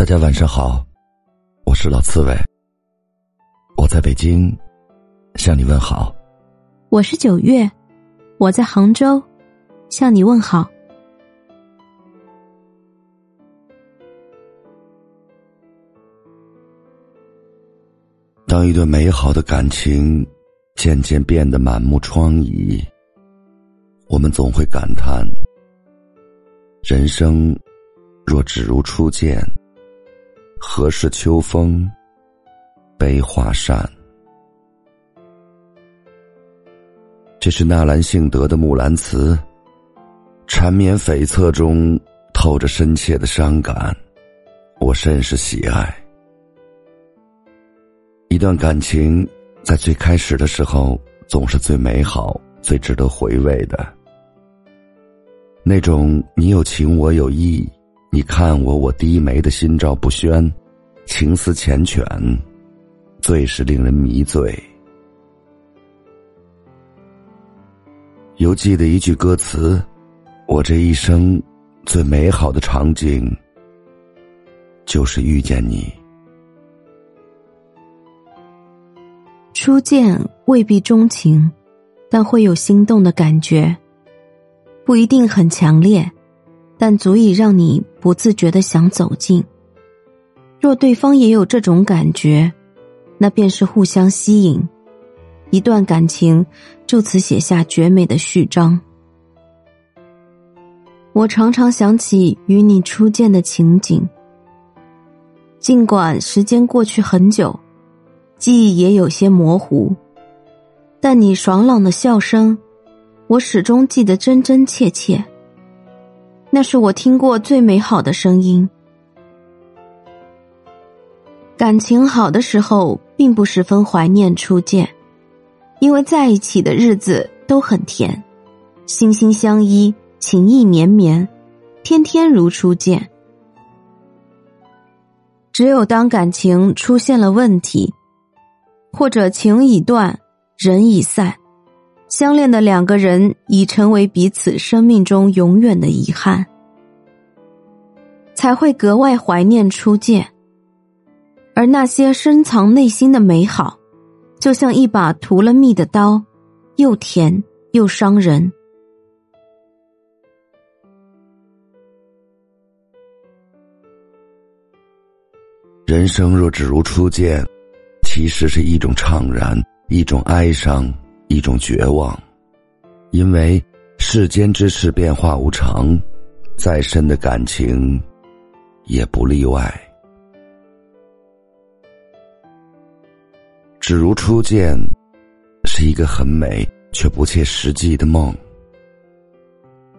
大家晚上好，我是老刺猬，我在北京向你问好。我是九月，我在杭州向你问好。当一段美好的感情渐渐变得满目疮痍，我们总会感叹：人生若只如初见。何事秋风悲画扇？这是纳兰性德的《木兰辞》，缠绵悱恻中透着深切的伤感，我甚是喜爱。一段感情在最开始的时候，总是最美好、最值得回味的。那种你有情，我有意。你看我，我低眉的心照不宣，情思缱绻，最是令人迷醉。犹记得一句歌词：“我这一生最美好的场景，就是遇见你。”初见未必钟情，但会有心动的感觉，不一定很强烈。但足以让你不自觉的想走近。若对方也有这种感觉，那便是互相吸引，一段感情就此写下绝美的序章。我常常想起与你初见的情景，尽管时间过去很久，记忆也有些模糊，但你爽朗的笑声，我始终记得真真切切。那是我听过最美好的声音。感情好的时候，并不十分怀念初见，因为在一起的日子都很甜，心心相依，情意绵绵，天天如初见。只有当感情出现了问题，或者情已断，人已散。相恋的两个人已成为彼此生命中永远的遗憾，才会格外怀念初见。而那些深藏内心的美好，就像一把涂了蜜的刀，又甜又伤人。人生若只如初见，其实是一种怅然，一种哀伤。一种绝望，因为世间之事变化无常，再深的感情也不例外。只如初见，是一个很美却不切实际的梦。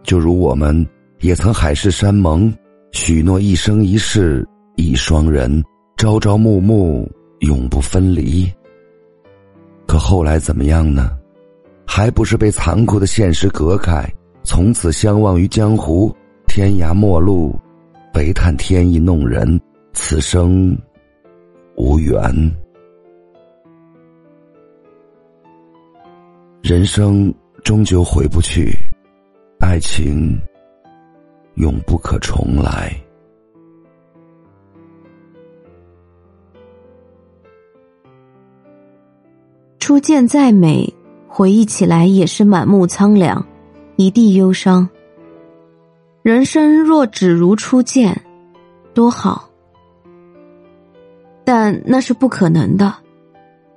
就如我们也曾海誓山盟，许诺一生一世一双人，朝朝暮暮永不分离。可后来怎么样呢？还不是被残酷的现实隔开，从此相忘于江湖，天涯陌路，悲叹天意弄人，此生无缘。人生终究回不去，爱情永不可重来。初见再美。回忆起来也是满目苍凉，一地忧伤。人生若只如初见，多好。但那是不可能的。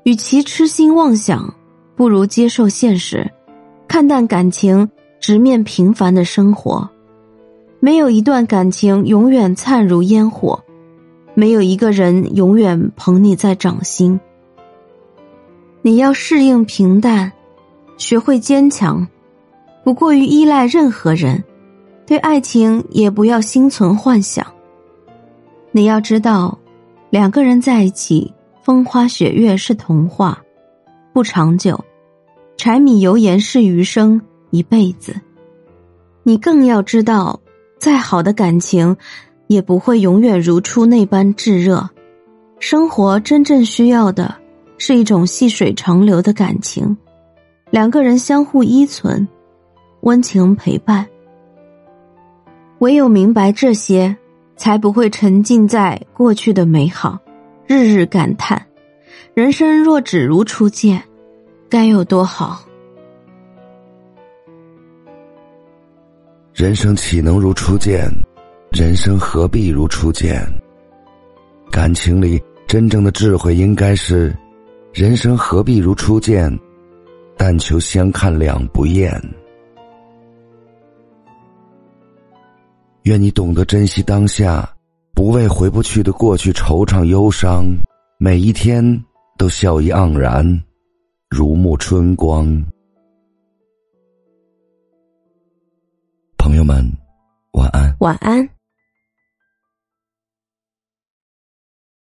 与其痴心妄想，不如接受现实，看淡感情，直面平凡的生活。没有一段感情永远灿如烟火，没有一个人永远捧你在掌心。你要适应平淡。学会坚强，不过于依赖任何人，对爱情也不要心存幻想。你要知道，两个人在一起，风花雪月是童话，不长久；柴米油盐是余生，一辈子。你更要知道，再好的感情，也不会永远如初那般炙热。生活真正需要的，是一种细水长流的感情。两个人相互依存，温情陪伴。唯有明白这些，才不会沉浸在过去的美好，日日感叹人生若只如初见，该有多好。人生岂能如初见？人生何必如初见？感情里真正的智慧应该是：人生何必如初见？但求相看两不厌。愿你懂得珍惜当下，不为回不去的过去惆怅忧伤，每一天都笑意盎然，如沐春光。朋友们，晚安。晚安。